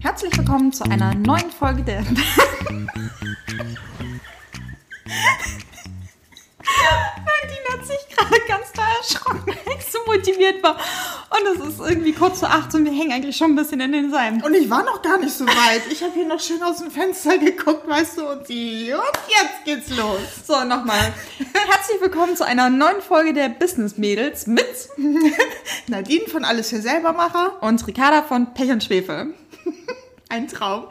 Herzlich willkommen zu einer neuen Folge der. Nadine hat sich gerade ganz da erschrocken, weil ich so motiviert war. Und es ist irgendwie kurz vor acht und wir hängen eigentlich schon ein bisschen in den Seilen. Und ich war noch gar nicht so weit. Ich habe hier noch schön aus dem Fenster geguckt, weißt du, und die. Und jetzt geht's los. So, nochmal. Herzlich willkommen zu einer neuen Folge der Business Mädels mit Nadine von Alles für Selbermacher. und Ricarda von Pech und Schwefel. Ein Traum.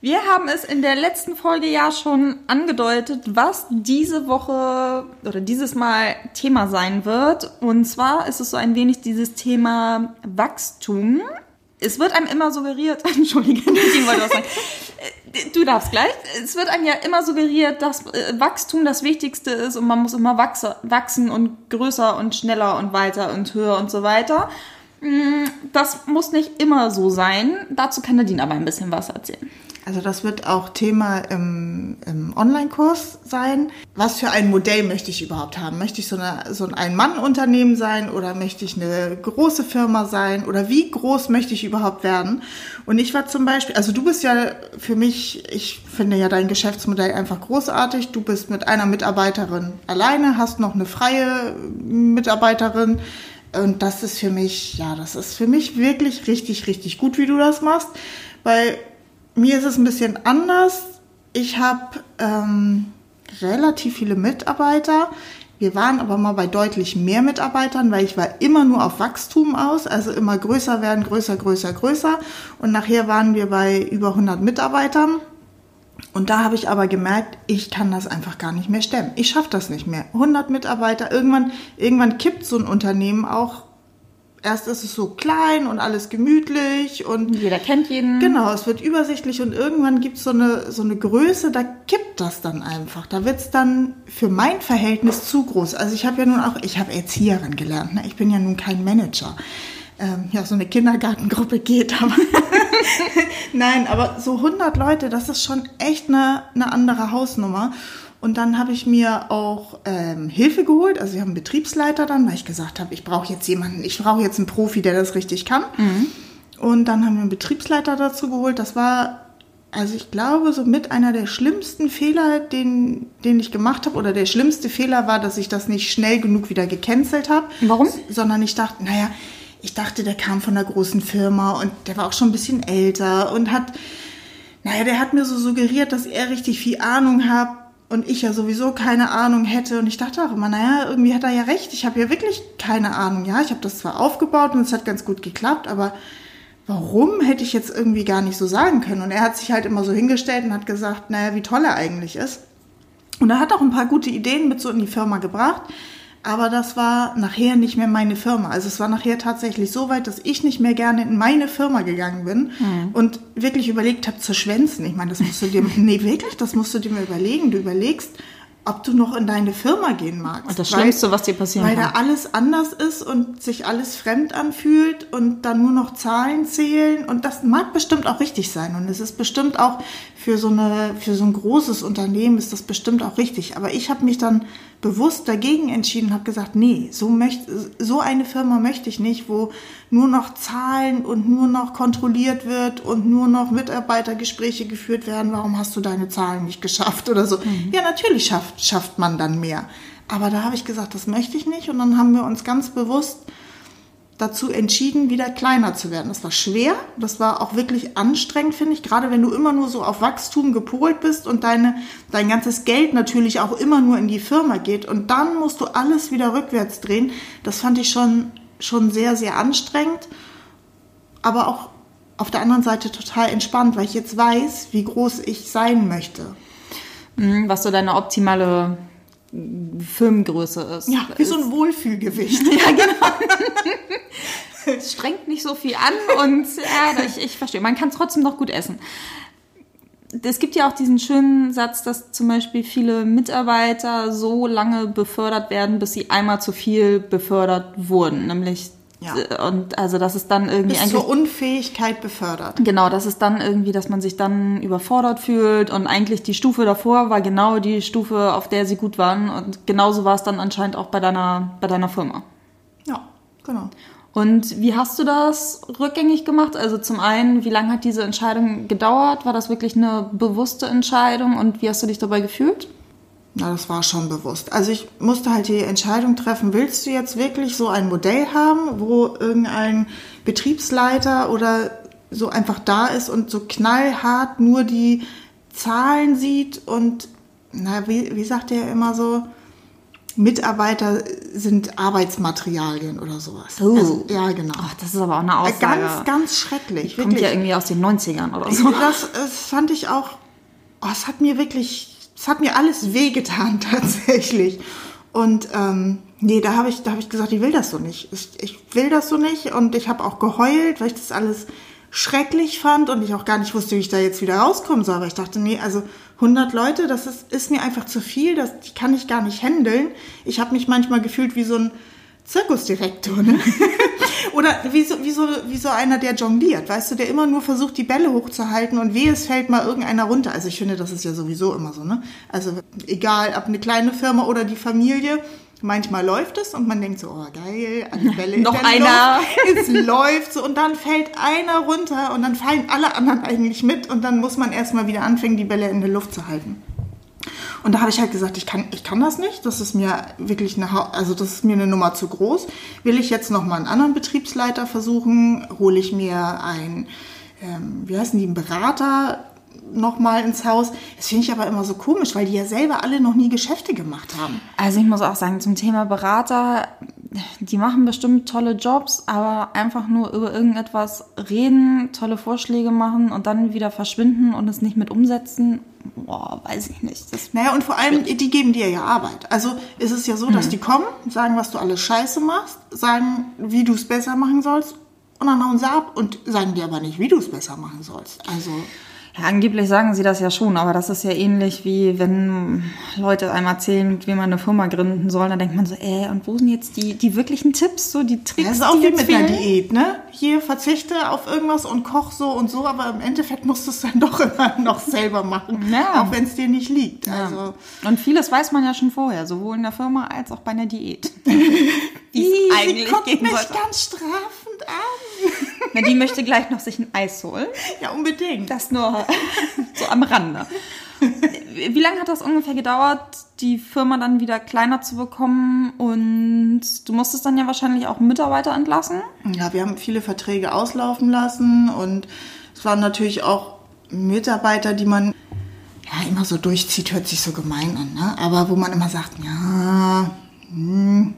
Wir haben es in der letzten Folge ja schon angedeutet, was diese Woche oder dieses Mal Thema sein wird. Und zwar ist es so ein wenig dieses Thema Wachstum. Es wird einem immer suggeriert, entschuldige, Nadine wollte was sagen. Äh, Du darfst gleich. Es wird einem ja immer suggeriert, dass äh, Wachstum das Wichtigste ist und man muss immer wachse, wachsen und größer und schneller und weiter und höher und so weiter. Mm, Das muss nicht immer so sein. Dazu kann Nadine aber ein bisschen was erzählen. Also das wird auch Thema im, im Online-Kurs sein. Was für ein Modell möchte ich überhaupt haben? Möchte ich so, eine, so ein Ein-Mann-Unternehmen sein oder möchte ich eine große Firma sein oder wie groß möchte ich überhaupt werden? Und ich war zum Beispiel, also du bist ja für mich, ich finde ja dein Geschäftsmodell einfach großartig. Du bist mit einer Mitarbeiterin alleine, hast noch eine freie Mitarbeiterin. Und das ist für mich, ja, das ist für mich wirklich richtig, richtig gut, wie du das machst. Weil mir ist es ein bisschen anders. Ich habe ähm, relativ viele Mitarbeiter. Wir waren aber mal bei deutlich mehr Mitarbeitern, weil ich war immer nur auf Wachstum aus, also immer größer werden, größer, größer, größer. Und nachher waren wir bei über 100 Mitarbeitern. Und da habe ich aber gemerkt, ich kann das einfach gar nicht mehr stemmen. Ich schaffe das nicht mehr. 100 Mitarbeiter, irgendwann, irgendwann kippt so ein Unternehmen auch. Erst ist es so klein und alles gemütlich und Jeder kennt jeden. Genau, es wird übersichtlich und irgendwann gibt es so eine, so eine Größe, da kippt das dann einfach. Da wird es dann für mein Verhältnis zu groß. Also ich habe ja nun auch, ich habe Erzieherin gelernt, ne? ich bin ja nun kein Manager. Ähm, ja, so eine Kindergartengruppe geht, aber nein, aber so 100 Leute, das ist schon echt eine, eine andere Hausnummer. Und dann habe ich mir auch ähm, Hilfe geholt. Also wir haben einen Betriebsleiter dann, weil ich gesagt habe, ich brauche jetzt jemanden, ich brauche jetzt einen Profi, der das richtig kann. Und dann haben wir einen Betriebsleiter dazu geholt. Das war, also ich glaube, so mit einer der schlimmsten Fehler, den, den ich gemacht habe. Oder der schlimmste Fehler war, dass ich das nicht schnell genug wieder gecancelt habe. Warum? Sondern ich dachte, naja, ich dachte, der kam von einer großen Firma und der war auch schon ein bisschen älter und hat, naja, der hat mir so suggeriert, dass er richtig viel Ahnung hat und ich ja sowieso keine Ahnung hätte. Und ich dachte auch immer, naja, irgendwie hat er ja recht. Ich habe ja wirklich keine Ahnung. Ja, ich habe das zwar aufgebaut und es hat ganz gut geklappt, aber warum hätte ich jetzt irgendwie gar nicht so sagen können? Und er hat sich halt immer so hingestellt und hat gesagt, naja, wie toll er eigentlich ist. Und er hat auch ein paar gute Ideen mit so in die Firma gebracht. Aber das war nachher nicht mehr meine Firma. Also es war nachher tatsächlich so weit, dass ich nicht mehr gerne in meine Firma gegangen bin und wirklich überlegt habe zu schwänzen. Ich meine, das musst du dir, nee, wirklich, das musst du dir mal überlegen. Du überlegst, ob du noch in deine Firma gehen magst. Und das Weil- Schlimmste, was dir passieren Weil kann. da alles anders ist und sich alles fremd anfühlt und dann nur noch Zahlen zählen. Und das mag bestimmt auch richtig sein. Und es ist bestimmt auch für so, eine, für so ein großes Unternehmen ist das bestimmt auch richtig. Aber ich habe mich dann bewusst dagegen entschieden, habe gesagt, nee, so, möcht, so eine Firma möchte ich nicht, wo nur noch Zahlen und nur noch kontrolliert wird und nur noch Mitarbeitergespräche geführt werden. Warum hast du deine Zahlen nicht geschafft oder so? Ja, natürlich schafft, schafft man dann mehr. Aber da habe ich gesagt, das möchte ich nicht. Und dann haben wir uns ganz bewusst dazu entschieden, wieder kleiner zu werden. Das war schwer, das war auch wirklich anstrengend, finde ich, gerade wenn du immer nur so auf Wachstum gepolt bist und deine, dein ganzes Geld natürlich auch immer nur in die Firma geht und dann musst du alles wieder rückwärts drehen. Das fand ich schon, schon sehr, sehr anstrengend, aber auch auf der anderen Seite total entspannt, weil ich jetzt weiß, wie groß ich sein möchte. Mhm, Was so deine optimale Firmengröße ist. Ja, wie so ein Wohlfühlgewicht. Ja, genau. es strengt nicht so viel an und ja, ich, ich verstehe. Man kann trotzdem noch gut essen. Es gibt ja auch diesen schönen Satz, dass zum Beispiel viele Mitarbeiter so lange befördert werden, bis sie einmal zu viel befördert wurden. Nämlich, Ja. und also das ist dann irgendwie Bis eigentlich. zur Unfähigkeit befördert. Genau, das ist dann irgendwie, dass man sich dann überfordert fühlt und eigentlich die Stufe davor war genau die Stufe, auf der sie gut waren und genauso war es dann anscheinend auch bei deiner, bei deiner Firma. Ja, genau. Und wie hast du das rückgängig gemacht? Also zum einen, wie lange hat diese Entscheidung gedauert? War das wirklich eine bewusste Entscheidung und wie hast du dich dabei gefühlt? Na, das war schon bewusst. Also ich musste halt die Entscheidung treffen, willst du jetzt wirklich so ein Modell haben, wo irgendein Betriebsleiter oder so einfach da ist und so knallhart nur die Zahlen sieht und, na, wie, wie sagt er immer so, Mitarbeiter sind Arbeitsmaterialien oder sowas. Oh. Also, ja, genau. Ach, das ist aber auch eine Aussage. Ganz, ganz schrecklich. Kommt ja irgendwie aus den 90ern oder so. Das, das fand ich auch, oh, es hat mir wirklich, es hat mir alles wehgetan tatsächlich. Und ähm, nee, da habe ich, da habe ich gesagt, ich will das so nicht. Ich, ich will das so nicht und ich habe auch geheult, weil ich das alles schrecklich fand und ich auch gar nicht wusste, wie ich da jetzt wieder rauskommen soll. Aber ich dachte, nee, also 100 Leute, das ist, ist mir einfach zu viel, das kann ich gar nicht handeln. Ich habe mich manchmal gefühlt wie so ein Zirkusdirektor, ne? Oder wie so, wie, so, wie so einer, der jongliert, weißt du, der immer nur versucht, die Bälle hochzuhalten und weh, es fällt mal irgendeiner runter. Also ich finde, das ist ja sowieso immer so, ne? Also egal, ob eine kleine Firma oder die Familie, Manchmal läuft es und man denkt so, oh geil, eine Welle Noch einer. Luft. Es läuft so und dann fällt einer runter und dann fallen alle anderen eigentlich mit und dann muss man erstmal wieder anfangen, die Bälle in der Luft zu halten. Und da habe ich halt gesagt, ich kann, ich kann das nicht. Das ist mir wirklich eine, also das ist mir eine Nummer zu groß. Will ich jetzt noch mal einen anderen Betriebsleiter versuchen? Hole ich mir einen, ähm, wie heißen die, einen Berater noch mal ins Haus? Das finde ich aber immer so komisch, weil die ja selber alle noch nie Geschäfte gemacht haben. Also ich muss auch sagen, zum Thema Berater, die machen bestimmt tolle Jobs, aber einfach nur über irgendetwas reden, tolle Vorschläge machen und dann wieder verschwinden und es nicht mit umsetzen, boah, weiß ich nicht. Das, Naja, und vor allem, die geben dir ja Arbeit. Also ist es ja so, dass die kommen, sagen, was du alles scheiße machst, sagen, wie du es besser machen sollst und dann hauen sie ab und sagen dir aber nicht, wie du es besser machen sollst. Also, ja, angeblich sagen sie das ja schon, aber das ist ja ähnlich wie wenn Leute einem erzählen, wie man eine Firma gründen soll, dann denkt man so, äh, und wo sind jetzt die, die wirklichen Tipps, so die Tricks, das ist auch die wie mit einer fehlen? Diät, ne? Hier verzichte auf irgendwas und koch so und so, aber im Endeffekt musst du es dann doch immer noch selber machen, Ja. auch wenn es dir nicht liegt. Also, Und vieles weiß man ja schon vorher, sowohl in der Firma als auch bei einer Diät. Wie es sie eigentlich guckt mich ganz strafend an. Na, die möchte gleich noch sich ein Eis holen. Ja, unbedingt. Das nur so am Rande. Wie lange hat das ungefähr gedauert, die Firma dann wieder kleiner zu bekommen? Und du musstest dann ja wahrscheinlich auch Mitarbeiter entlassen. Ja, wir haben viele Verträge auslaufen lassen und es waren natürlich auch Mitarbeiter, die man ja immer so durchzieht, hört sich so gemein an, ne? aber wo man immer sagt, ja, hm,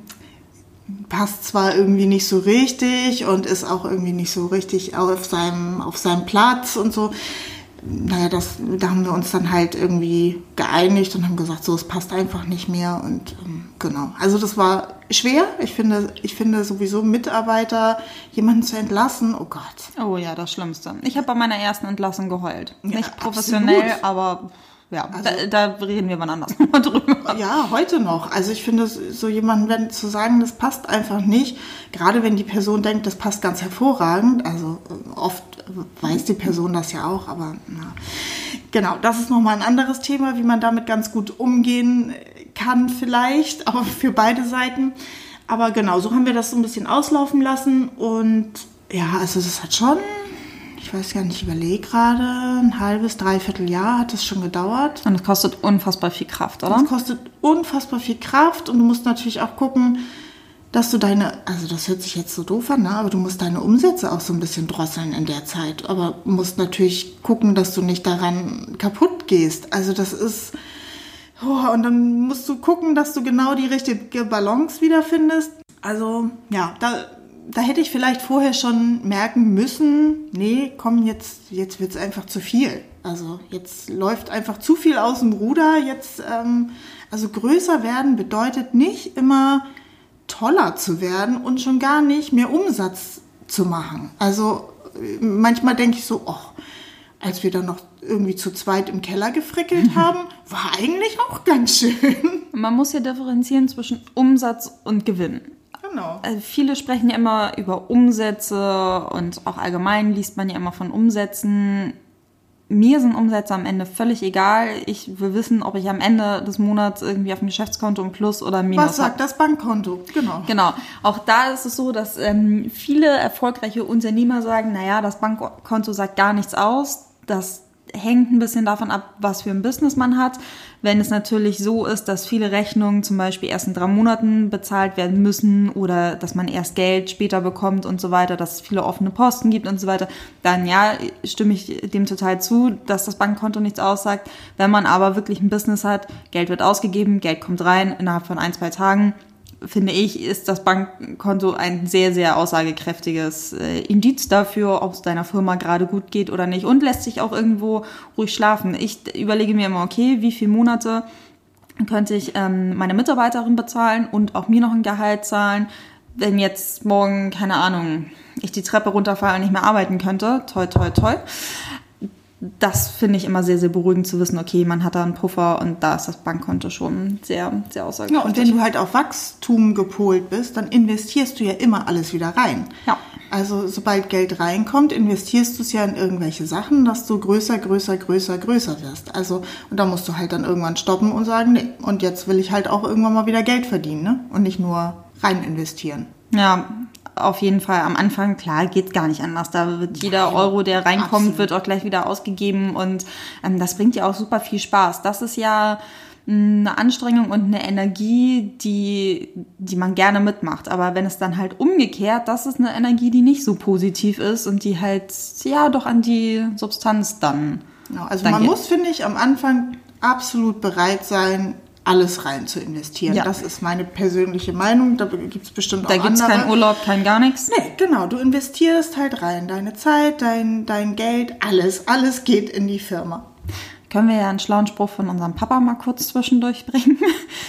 passt zwar irgendwie nicht so richtig und ist auch irgendwie nicht so richtig auf seinem, auf seinem Platz und so. Naja, das, da haben wir uns dann halt irgendwie geeinigt und haben gesagt, so, es passt einfach nicht mehr und ähm, genau. Also das war schwer. Ich finde, ich finde sowieso Mitarbeiter, jemanden zu entlassen, oh Gott. Oh ja, das Schlimmste. Ich habe bei meiner ersten Entlassung geheult. Ja, Nicht professionell, absolut. aber ja, da, da reden wir wann anders nochmal drüber. Ja, heute noch. Also ich finde, so jemanden wenn, zu sagen, das passt einfach nicht, gerade wenn die Person denkt, das passt ganz hervorragend, also äh, oft weiß die Person das ja auch, aber na. genau, das ist nochmal ein anderes Thema, wie man damit ganz gut umgehen kann vielleicht, aber für beide Seiten. Aber genau, so haben wir das so ein bisschen auslaufen lassen und ja, also das hat schon, ich weiß gar nicht, ich überlege gerade, ein halbes, dreiviertel Jahr hat das schon gedauert. Und es kostet unfassbar viel Kraft, oder? Das kostet unfassbar viel Kraft und du musst natürlich auch gucken, dass du deine, also das hört sich jetzt so doof an, ne? aber du musst deine Umsätze auch so ein bisschen drosseln in der Zeit. Aber musst natürlich gucken, dass du nicht daran kaputt gehst. Also das ist, oh, und dann musst du gucken, dass du genau die richtige Balance wiederfindest. Also ja, da, da hätte ich vielleicht vorher schon merken müssen, nee, komm, jetzt, jetzt wird's einfach zu viel. Also jetzt läuft einfach zu viel aus dem Ruder. Jetzt, ähm, also größer werden bedeutet nicht immer toller zu werden und schon gar nicht mehr Umsatz zu machen. Also äh, manchmal denke ich so, oh, als wir dann noch irgendwie zu zweit im Keller gefrickelt haben, war eigentlich auch ganz schön. Man muss ja differenzieren zwischen Umsatz und Gewinn. Genau. Also viele sprechen ja immer über Umsätze und auch allgemein liest man ja immer von Umsätzen. mir sind Umsätze am Ende völlig egal. Ich will wissen, ob ich am Ende des Monats irgendwie auf dem Geschäftskonto ein Plus oder ein Minus Was sagt das Bankkonto? Genau. Genau. Auch da ist es so, dass ähm, viele erfolgreiche Unternehmer sagen, naja, das Bankkonto sagt gar nichts aus. Das hängt ein bisschen davon ab, was für ein Business man hat. Wenn es natürlich so ist, dass viele Rechnungen zum Beispiel erst in drei Monaten bezahlt werden müssen oder dass man erst Geld später bekommt und so weiter, dass es viele offene Posten gibt und so weiter, dann ja, stimme ich dem total zu, dass das Bankkonto nichts aussagt. Wenn man aber wirklich ein Business hat, Geld wird ausgegeben, Geld kommt rein innerhalb von ein, zwei Tagen, finde ich, ist das Bankkonto ein sehr, sehr aussagekräftiges äh, Indiz dafür, ob es deiner Firma gerade gut geht oder nicht und lässt sich auch irgendwo ruhig schlafen. Ich überlege mir immer, okay, wie viele Monate könnte ich ähm, meine Mitarbeiterin bezahlen und auch mir noch ein Gehalt zahlen, wenn jetzt morgen, keine Ahnung, ich die Treppe runterfalle und nicht mehr arbeiten könnte. Toi, toi, toi das finde ich immer sehr, sehr beruhigend zu wissen, okay, man hat da einen Puffer und da ist das Bankkonto schon sehr, sehr aussagekräftig. Ja, und wenn du halt auf Wachstum gepolt bist, dann investierst du ja immer alles wieder rein. Ja. Also sobald Geld reinkommt, investierst du es ja in irgendwelche Sachen, dass du größer, größer, größer, größer wirst. Also, und da musst du halt dann irgendwann stoppen und sagen, nee, und jetzt will ich halt auch irgendwann mal wieder Geld verdienen, ne? Und nicht nur rein investieren. Ja, auf jeden Fall am Anfang, klar, geht gar nicht anders. Da wird jeder Euro, der reinkommt, Absolut. wird auch gleich wieder ausgegeben und ähm, das bringt ja auch super viel Spaß. Das ist ja eine Anstrengung und eine Energie, die, die man gerne mitmacht. Aber wenn es dann halt umgekehrt, das ist eine Energie, die nicht so positiv ist und die halt, ja, doch an die Substanz dann. Genau, also man geht. muss, finde ich, am Anfang absolut bereit sein, alles rein zu investieren. Ja. Das ist meine persönliche Meinung. Da gibt es bestimmt auch Da gibt es keinen Urlaub, kein gar nichts. Nee, genau. Du investierst halt rein. Deine Zeit, dein, dein Geld, alles. Alles geht in die Firma. Können wir ja einen schlauen Spruch von unserem Papa mal kurz zwischendurch bringen.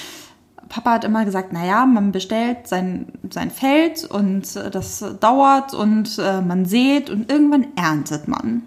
Papa hat immer gesagt, naja, man bestellt sein, sein Feld und äh, das dauert und äh, man sät und irgendwann erntet man.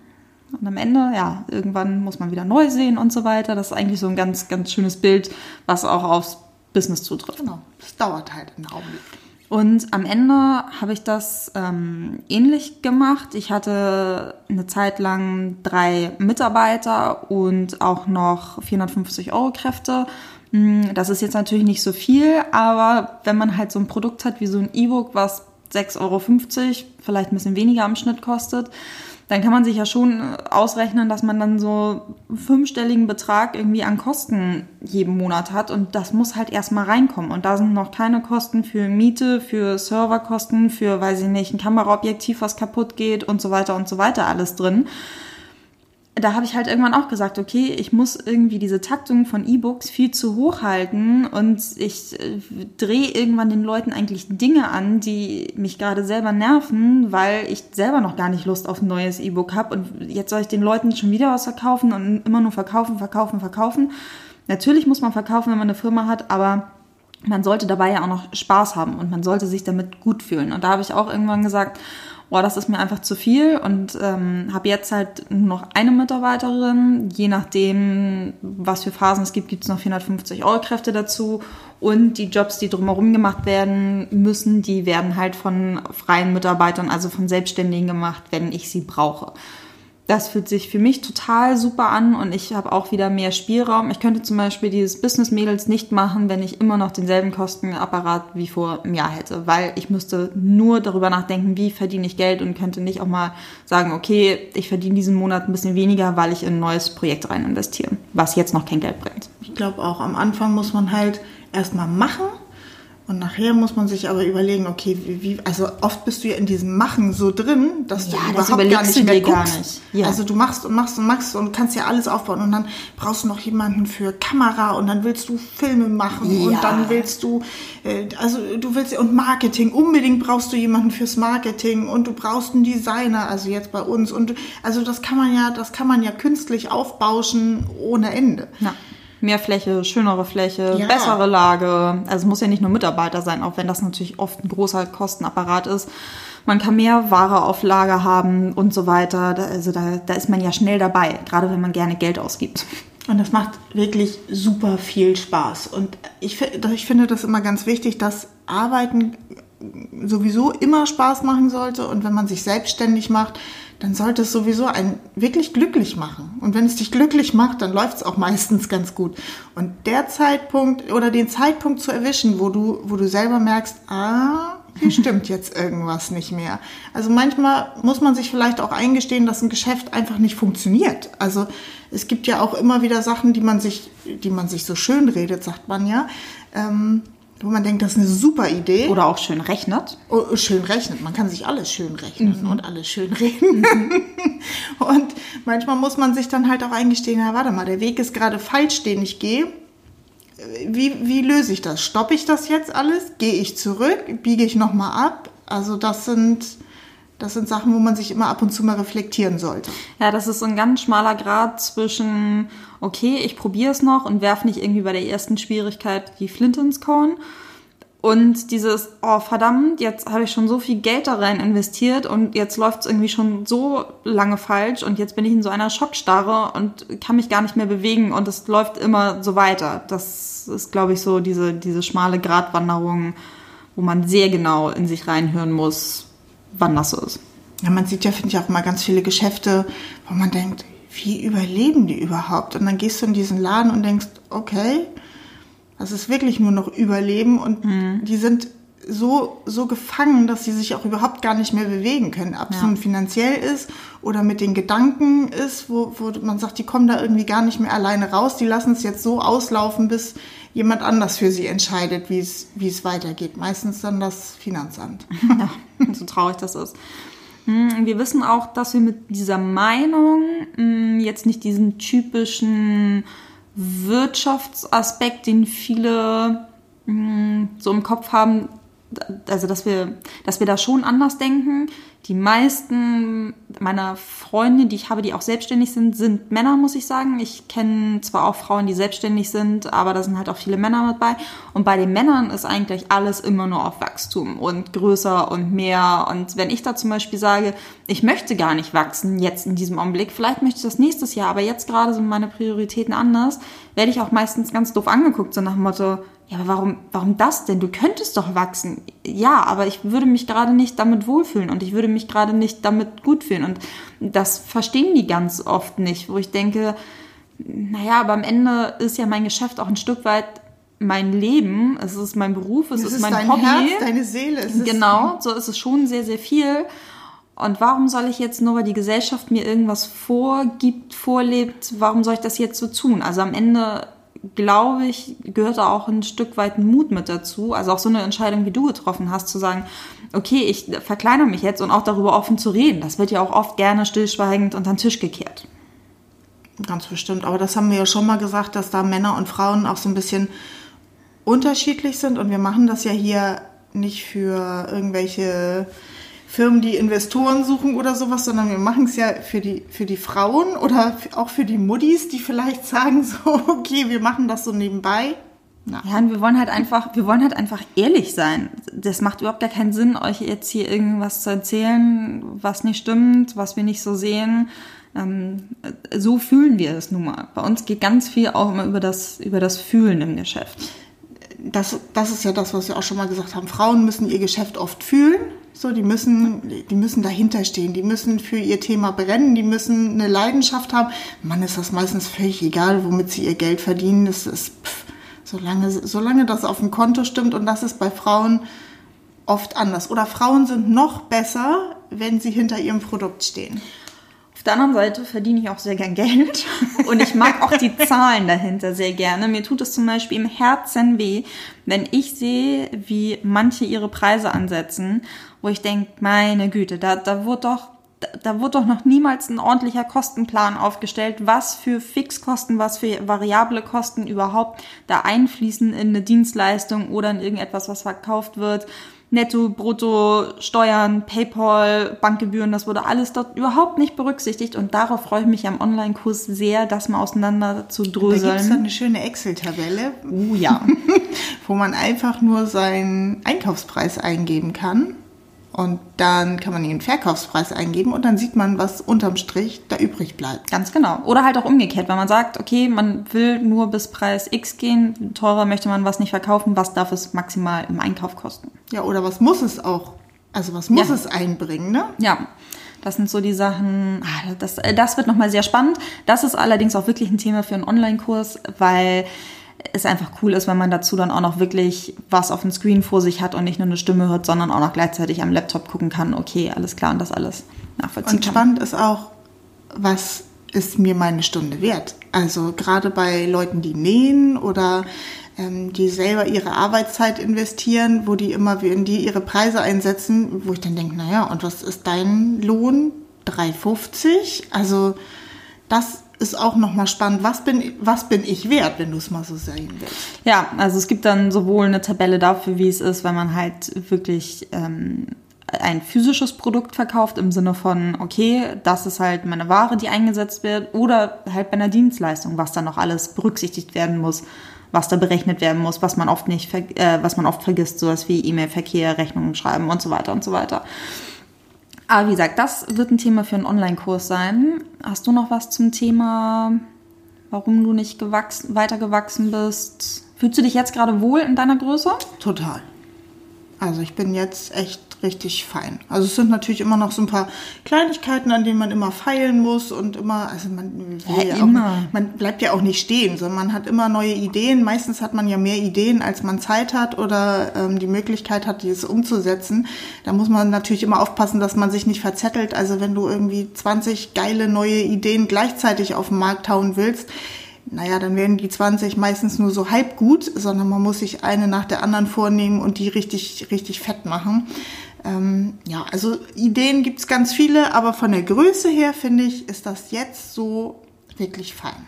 Und am Ende, ja, irgendwann muss man wieder neu sehen und so weiter. Das ist eigentlich so ein ganz, ganz schönes Bild, was auch aufs Business zutrifft. Genau, das dauert halt einen Augenblick. Und am Ende habe ich das ähm, ähnlich gemacht. Ich hatte eine Zeit lang drei Mitarbeiter und auch noch 450 Euro Kräfte. Hm, das ist jetzt natürlich nicht so viel, aber wenn man halt so ein Produkt hat wie so ein E-Book, was 6,50 Euro, vielleicht ein bisschen weniger am Schnitt kostet, dann kann man sich ja schon ausrechnen, dass man dann so einen fünfstelligen Betrag irgendwie an Kosten jeden Monat hat und das muss halt erstmal reinkommen. Und da sind noch keine Kosten für Miete, für Serverkosten, für, weiß ich nicht, ein Kameraobjektiv, was kaputt geht und so weiter und so weiter alles drin da habe ich halt irgendwann auch gesagt, okay, ich muss irgendwie diese Taktung von E-Books viel zu hoch halten und ich äh, drehe irgendwann den Leuten eigentlich Dinge an, die mich gerade selber nerven, weil ich selber noch gar nicht Lust auf ein neues E-Book habe und jetzt soll ich den Leuten schon wieder was verkaufen und immer nur verkaufen, verkaufen, verkaufen. Natürlich muss man verkaufen, wenn man eine Firma hat, aber man sollte dabei ja auch noch Spaß haben und man sollte sich damit gut fühlen. Und da habe ich auch irgendwann gesagt, boah, das ist mir einfach zu viel und ähm, habe jetzt halt nur noch eine Mitarbeiterin. Je nachdem, was für Phasen es gibt, gibt es noch 450 Euro Kräfte dazu. Und die Jobs, die drumherum gemacht werden müssen, die werden halt von freien Mitarbeitern, also von Selbstständigen gemacht, wenn ich sie brauche. Das fühlt sich für mich total super an und ich habe auch wieder mehr Spielraum. Ich könnte zum Beispiel dieses Business Mädels nicht machen, wenn ich immer noch denselben Kostenapparat wie vor einem Jahr hätte, weil ich müsste nur darüber nachdenken, wie verdiene ich Geld und könnte nicht auch mal sagen, okay, ich verdiene diesen Monat ein bisschen weniger, weil ich in ein neues Projekt rein investiere, was jetzt noch kein Geld bringt. Ich glaube auch, am Anfang muss man halt erstmal machen und nachher muss man sich aber überlegen, okay, wie, also oft bist du ja in diesem Machen so drin, dass du ja, überhaupt das gar nicht mehr guckst. Nicht. Ja. Also du machst und machst und machst und kannst ja alles aufbauen und dann brauchst du noch jemanden für Kamera und dann willst du Filme machen ja. und dann willst du, äh, also du willst und Marketing, unbedingt brauchst du jemanden fürs Marketing und du brauchst einen Designer, also jetzt bei uns und also das kann man ja, das kann man ja künstlich aufbauschen ohne Ende. Ja mehr Fläche, schönere Fläche, ja. bessere Lage. Also es muss ja nicht nur Mitarbeiter sein, auch wenn das natürlich oft ein großer Kostenapparat ist. Man kann mehr Ware auf Lager haben und so weiter. Also da, da ist man ja schnell dabei, gerade wenn man gerne Geld ausgibt. Und das macht wirklich super viel Spaß. Und ich, ich finde das immer ganz wichtig, dass Arbeiten sowieso immer Spaß machen sollte. Und wenn man sich selbstständig macht, dann sollte es sowieso einen wirklich glücklich machen. Und wenn es dich glücklich macht, dann läuft es auch meistens ganz gut. Und der Zeitpunkt oder den Zeitpunkt zu erwischen, wo du, wo du selber merkst, ah, hier stimmt jetzt irgendwas nicht mehr. Also manchmal muss man sich vielleicht auch eingestehen, dass ein Geschäft einfach nicht funktioniert. Also es gibt ja auch immer wieder Sachen, die man sich, die man sich so schön redet, sagt man ja. Ähm, wo man denkt, das ist eine super Idee. Oder auch schön rechnet. Oh, schön rechnet. Man kann sich alles schön rechnen mhm. und alles schön reden. Mhm. und manchmal muss man sich dann halt auch eingestehen, ja, warte mal, der Weg ist gerade falsch, den ich gehe. Wie, wie löse ich das? Stoppe ich das jetzt alles? Gehe ich zurück? Biege ich nochmal ab? Also das sind, das sind Sachen, wo man sich immer ab und zu mal reflektieren sollte. Ja, das ist so ein ganz schmaler Grad zwischen, okay, ich probiere es noch und werfe nicht irgendwie bei der ersten Schwierigkeit die Flinte ins Korn. Und dieses, oh verdammt, jetzt habe ich schon so viel Geld da rein investiert und jetzt läuft es irgendwie schon so lange falsch und jetzt bin ich in so einer Schockstarre und kann mich gar nicht mehr bewegen und es läuft immer so weiter. Das ist, glaube ich, so diese, diese schmale Gratwanderung, wo man sehr genau in sich reinhören muss, wann das so ist. Ja, man sieht ja, finde ich, auch mal ganz viele Geschäfte, wo man denkt, wie überleben die überhaupt? Und dann gehst du in diesen Laden und denkst, okay, das ist wirklich nur noch Überleben und mhm. die sind so, so gefangen, dass sie sich auch überhaupt gar nicht mehr bewegen können. Ob es ja. nun finanziell ist oder mit den Gedanken ist, wo, wo man sagt, die kommen da irgendwie gar nicht mehr alleine raus. Die lassen es jetzt so auslaufen, bis jemand anders für sie entscheidet, wie es, wie es weitergeht. Meistens dann das Finanzamt. Ja, so traurig das ist. Hm, wir wissen auch, dass wir mit dieser Meinung hm, jetzt nicht diesen typischen Wirtschaftsaspekt, den viele hm, so im Kopf haben, also dass wir, dass wir da schon anders denken. Die meisten meiner Freunde, die ich habe, die auch selbstständig sind, sind Männer, muss ich sagen. Ich kenne zwar auch Frauen, die selbstständig sind, aber da sind halt auch viele Männer mit bei. Und bei den Männern ist eigentlich alles immer nur auf Wachstum und größer und mehr. Und wenn ich da zum Beispiel sage, ich möchte gar nicht wachsen jetzt in diesem Augenblick, vielleicht möchte ich das nächstes Jahr, aber jetzt gerade sind meine Prioritäten anders, werde ich auch meistens ganz doof angeguckt, so nach dem Motto, ja, aber warum, warum das denn? Du könntest doch wachsen. Ja, aber ich würde mich gerade nicht damit wohlfühlen und ich würde mich gerade nicht damit gut fühlen. Und das verstehen die ganz oft nicht, wo ich denke, naja, aber am Ende ist ja mein Geschäft auch ein Stück weit mein Leben, es ist mein Beruf, es, es ist, mein dein Hobby. Herz, deine Seele. Es genau, so ist es schon sehr, sehr viel. Und warum soll ich jetzt nur, weil die Gesellschaft mir irgendwas vorgibt, vorlebt, warum soll ich das jetzt so tun? Also am Ende glaube ich, gehört da auch ein Stück weit Mut mit dazu. Also auch so eine Entscheidung, wie du getroffen hast, zu sagen, okay, ich verkleinere mich jetzt und auch darüber offen zu reden. Das wird ja auch oft gerne stillschweigend unter den Tisch gekehrt. Ganz bestimmt. Aber das haben wir ja schon mal gesagt, dass da Männer und Frauen auch so ein bisschen unterschiedlich sind. Und wir machen das ja hier nicht für irgendwelche Firmen, die Investoren suchen oder sowas, sondern wir machen es ja für die, für die Frauen oder auch für die Muddis, die vielleicht sagen so, okay, wir machen das so nebenbei. Na. Ja, und wir wollen halt einfach, wir wollen halt einfach ehrlich sein. Das macht überhaupt gar keinen Sinn, euch jetzt hier irgendwas zu erzählen, was nicht stimmt, was wir nicht so sehen. Ähm, so fühlen wir es nun mal. Bei uns geht ganz viel auch immer über das, über das Fühlen im Geschäft. Das, das ist ja das, was wir auch schon mal gesagt haben. Frauen müssen ihr Geschäft oft fühlen so, die müssen, die müssen dahinter stehen, die müssen für ihr Thema brennen, die müssen eine Leidenschaft haben. Mann, ist das meistens völlig egal, womit sie ihr Geld verdienen. Das ist, pff, solange, solange das auf dem Konto stimmt und das ist bei Frauen oft anders. Oder Frauen sind noch besser, wenn sie hinter ihrem Produkt stehen. Auf der anderen Seite verdiene ich auch sehr gern Geld und ich mag auch die Zahlen dahinter sehr gerne. Mir tut es zum Beispiel im Herzen weh, wenn ich sehe, wie manche ihre Preise ansetzen, wo ich denke, meine Güte, da, da wurde doch da wurde doch noch niemals ein ordentlicher Kostenplan aufgestellt, was für Fixkosten, was für variable Kosten überhaupt da einfließen in eine Dienstleistung oder in irgendetwas, was verkauft wird. Netto, Brutto, Steuern, PayPal, Bankgebühren, das wurde alles dort überhaupt nicht berücksichtigt und darauf freue ich mich am Online-Kurs sehr, das mal auseinander zu dröseln. Da gibt es eine schöne Excel-Tabelle. Oh ja. wo man einfach nur seinen Einkaufspreis eingeben kann und dann kann man den Verkaufspreis eingeben und dann sieht man, was unterm Strich da übrig bleibt. Ganz genau. Oder halt auch umgekehrt, wenn man sagt, okay, man will nur bis Preis X gehen, teurer möchte man was nicht verkaufen, was darf es maximal im Einkauf kosten? Ja, oder was muss es auch? Also was muss ja. es einbringen, ne? Ja. Das sind so die Sachen, ah, das, das wird nochmal sehr spannend. Das ist allerdings auch wirklich ein Thema für einen Online-Kurs, weil es einfach cool ist, wenn man dazu dann auch noch wirklich was auf dem Screen vor sich hat und nicht nur eine Stimme hört, sondern auch noch gleichzeitig am Laptop gucken kann, okay, alles klar und das alles nachvollziehen und kann. Und spannend ist auch, was ist mir meine Stunde wert? Also gerade bei Leuten, die nähen oder ähm, die selber ihre Arbeitszeit investieren, wo die immer, wenn die ihre Preise einsetzen, wo ich dann denke, naja, und was ist dein Lohn? 3,50? Also das ist auch nochmal spannend. Was bin, was bin ich wert, wenn du es mal so sehen willst? Ja, also es gibt dann sowohl eine Tabelle dafür, wie es ist, wenn man halt wirklich ähm, ein physisches Produkt verkauft im Sinne von, okay, das ist halt meine Ware, die eingesetzt wird, oder halt bei einer Dienstleistung, was da noch alles berücksichtigt werden muss, was da berechnet werden muss, was man oft nicht, äh, was man oft vergisst, sowas wie E-Mail-Verkehr, Rechnungen schreiben und so weiter und so weiter. Aber wie gesagt, das wird ein Thema für einen Online-Kurs sein. Hast du noch was zum Thema, warum du nicht gewachsen, weiter gewachsen bist? Fühlst du dich jetzt gerade wohl in deiner Größe? Total. Also ich bin jetzt echt richtig fein. Also es sind natürlich immer noch so ein paar Kleinigkeiten, an denen man immer feilen muss und immer, also man ja, ja immer. Auch, man bleibt ja auch nicht stehen, sondern man hat immer neue Ideen. Meistens hat man ja mehr Ideen, als man Zeit hat oder ähm, die Möglichkeit hat, dieses umzusetzen. Da muss man natürlich immer aufpassen, dass man sich nicht verzettelt. Also wenn du irgendwie 20 geile neue Ideen gleichzeitig auf den Markt hauen willst, naja, dann werden die 20 meistens nur so halb gut, sondern man muss sich eine nach der anderen vornehmen und die richtig, richtig fett machen. Ähm, ja, also Ideen gibt's ganz viele, aber von der Größe her finde ich, ist das jetzt so wirklich fein.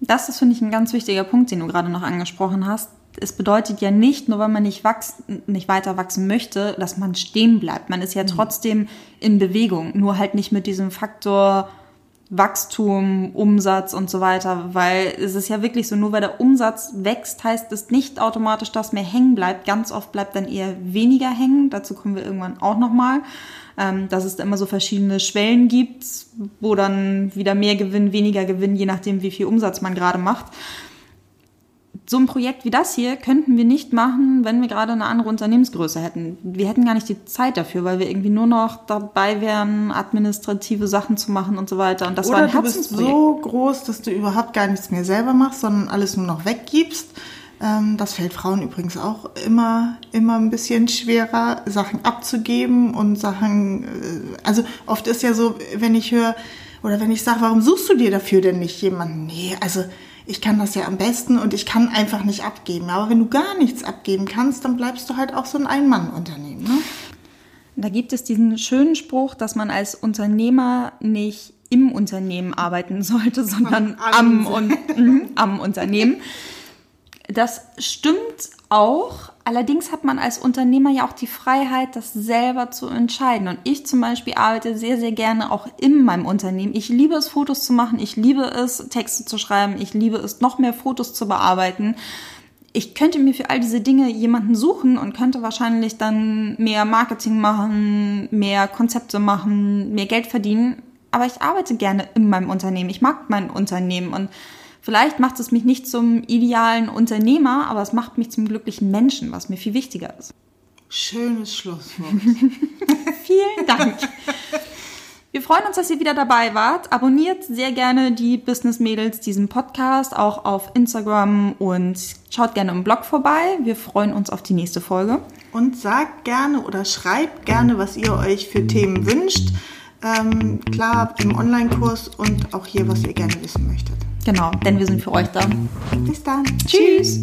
Das ist, finde ich, ein ganz wichtiger Punkt, den du gerade noch angesprochen hast. Es bedeutet ja nicht, nur weil man nicht, wachsen, nicht weiter wachsen möchte, dass man stehen bleibt. Man ist ja mhm. trotzdem in Bewegung, nur halt nicht mit diesem Faktor Wachstum, Umsatz und so weiter, weil es ist ja wirklich so, nur weil der Umsatz wächst, heißt es nicht automatisch, dass mehr hängen bleibt. Ganz oft bleibt dann eher weniger hängen. Dazu kommen wir irgendwann auch nochmal, ähm, dass es da immer so verschiedene Schwellen gibt, wo dann wieder mehr Gewinn, weniger Gewinn, je nachdem, wie viel Umsatz man gerade macht so ein Projekt wie das hier könnten wir nicht machen, wenn wir gerade eine andere Unternehmensgröße hätten. Wir hätten gar nicht die Zeit dafür, weil wir irgendwie nur noch dabei wären, administrative Sachen zu machen und so weiter. Und das Oder war ein du bist so groß, dass du überhaupt gar nichts mehr selber machst, sondern alles nur noch weggibst. Ähm, das fällt Frauen übrigens auch immer, immer ein bisschen schwerer, Sachen abzugeben und Sachen, äh, also oft ist ja so, wenn ich höre, oder wenn ich sage, warum suchst du dir dafür denn nicht jemanden? Nee, also ich kann das ja am besten und ich kann einfach nicht abgeben. Aber wenn du gar nichts abgeben kannst, dann bleibst du halt auch so ein Ein-Mann-Unternehmen. Ne? Da gibt es diesen schönen Spruch, dass man als Unternehmer nicht im Unternehmen arbeiten sollte, sondern am, und, mhm, am Unternehmen. Das stimmt auch, Allerdings hat man als Unternehmer ja auch die Freiheit, das selber zu entscheiden. Und ich zum Beispiel arbeite sehr, sehr gerne auch in meinem Unternehmen. Ich liebe es, Fotos zu machen. Ich liebe es, Texte zu schreiben. Ich liebe es, noch mehr Fotos zu bearbeiten. Ich könnte mir für all diese Dinge jemanden suchen und könnte wahrscheinlich dann mehr Marketing machen, mehr Konzepte machen, mehr Geld verdienen. Aber ich arbeite gerne in meinem Unternehmen. Ich mag mein Unternehmen und Vielleicht macht es mich nicht zum idealen Unternehmer, aber es macht mich zum glücklichen Menschen, was mir viel wichtiger ist. Schönes Schlusswort. Vielen Dank. Wir freuen uns, dass ihr wieder dabei wart. Abonniert sehr gerne die Business Mädels diesen Podcast auch auf Instagram und schaut gerne im Blog vorbei. Wir freuen uns auf die nächste Folge. Und sagt gerne oder schreibt gerne, was ihr euch für Themen wünscht. Ähm, klar, im Online-Kurs und auch hier, was ihr gerne wissen möchtet. Genau, denn wir sind für euch da. Bis dann. Tschüss. Tschüss.